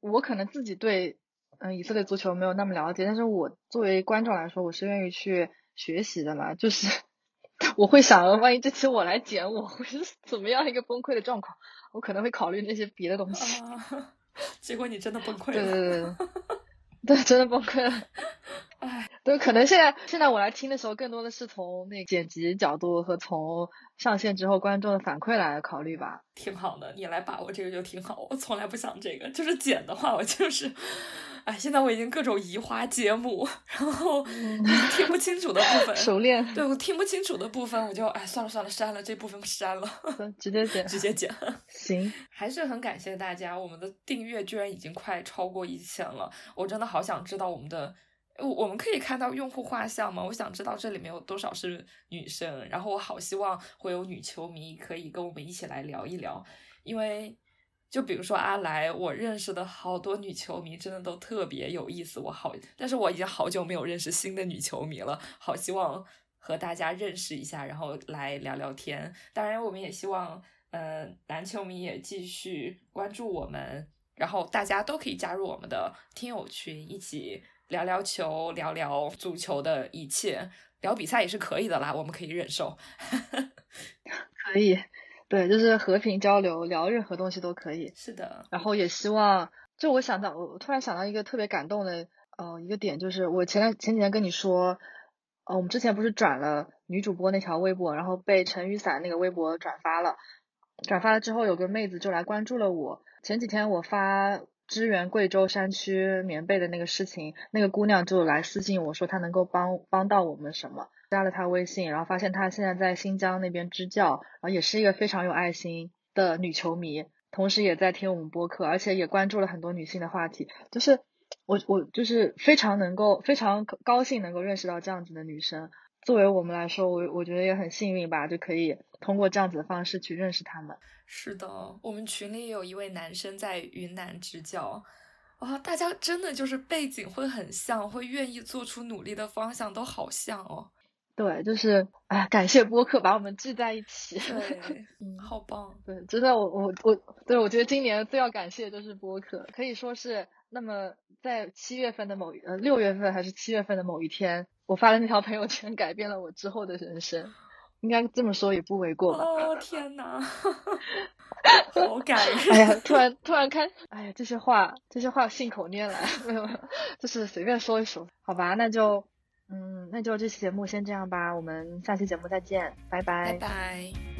我可能自己对嗯以色列足球没有那么了解，但是我作为观众来说，我是愿意去学习的嘛，就是我会想，万一这期我来剪，我会是怎么样一个崩溃的状况？我可能会考虑那些别的东西。啊，结果你真的崩溃对了。对对对，对，真的崩溃了。唉，对，可能现在现在我来听的时候，更多的是从那个剪辑角度和从上线之后观众的反馈来考虑吧。挺好的，你来把握这个就挺好。我从来不想这个，就是剪的话，我就是，哎，现在我已经各种移花接木，然后听不清楚的部分，熟练，对我听不清楚的部分，我就哎算了算了，删了这部分删了，直接剪。直接剪。行，还是很感谢大家，我们的订阅居然已经快超过一千了，我真的好想知道我们的。我我们可以看到用户画像吗？我想知道这里面有多少是女生，然后我好希望会有女球迷可以跟我们一起来聊一聊，因为就比如说阿来，我认识的好多女球迷真的都特别有意思，我好，但是我已经好久没有认识新的女球迷了，好希望和大家认识一下，然后来聊聊天。当然，我们也希望，呃，男球迷也继续关注我们，然后大家都可以加入我们的听友群，一起聊聊球，聊聊足球的一切，聊比赛也是可以的啦，我们可以忍受。可以，对，就是和平交流，聊任何东西都可以。是的，然后也希望，就我想到，我突然想到一个特别感动的呃，一个点就是我前前几天跟你说，呃，我们之前不是转了女主播那条微博，然后被陈雨伞那个微博转发了，转发了之后有个妹子就来关注了我。前几天我发支援贵州山区棉被的那个事情，那个姑娘就来私信我说她能够帮帮到我们什么，加了她微信，然后发现她现在在新疆那边支教，然后也是一个非常有爱心的女球迷，同时也在听我们播客，而且也关注了很多女性的话题，就是。我我就是非常能够非常高兴能够认识到这样子的女生，作为我们来说，我我觉得也很幸运吧，就可以通过这样子的方式去认识他们。是的，我们群里有一位男生在云南支教，啊，大家真的就是背景会很像，会愿意做出努力的方向都好像哦。对，就是哎，感谢播客把我们聚在一起。对，嗯，好棒。对，真的，我我我，对我觉得今年最要感谢的就是播客，可以说是那么。在七月份的某呃六月份还是七月份的某一天，我发的那条朋友圈改变了我之后的人生，应该这么说也不为过吧？哦天哪，好感人！哎呀，突然突然开，哎呀，这些话这些话信口拈来，没有，就是随便说一说，好吧？那就嗯，那就这期节目先这样吧，我们下期节目再见，拜拜，拜拜。